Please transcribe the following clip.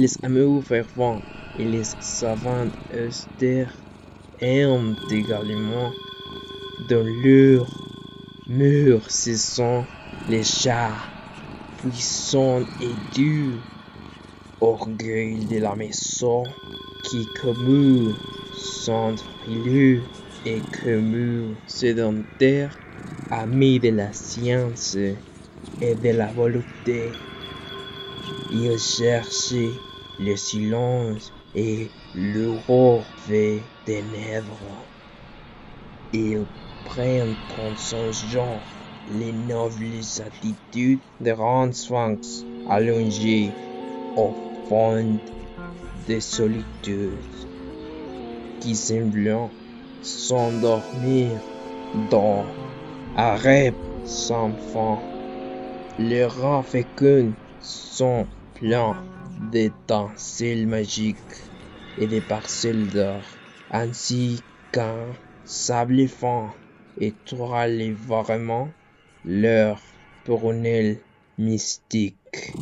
Les amours fervents et les savants austères aiment également dans leur murs ce sont les chats puissants et durs, orgueil de la maison qui comme sont frileux et comme sédentaires, amis de la science et de la volonté. Ils cherchent le silence et l'aurore des ténèbres. Ils prennent en son genre les nobles attitudes de grands sphinx allongés au fond des solitudes qui semblent s'endormir dans un rêve sans fin. Les rangs féconds sont pleins d'étincelles magiques et de parcelles d'or, ainsi qu'un sable fin étoile vraiment leur prunelle mystique.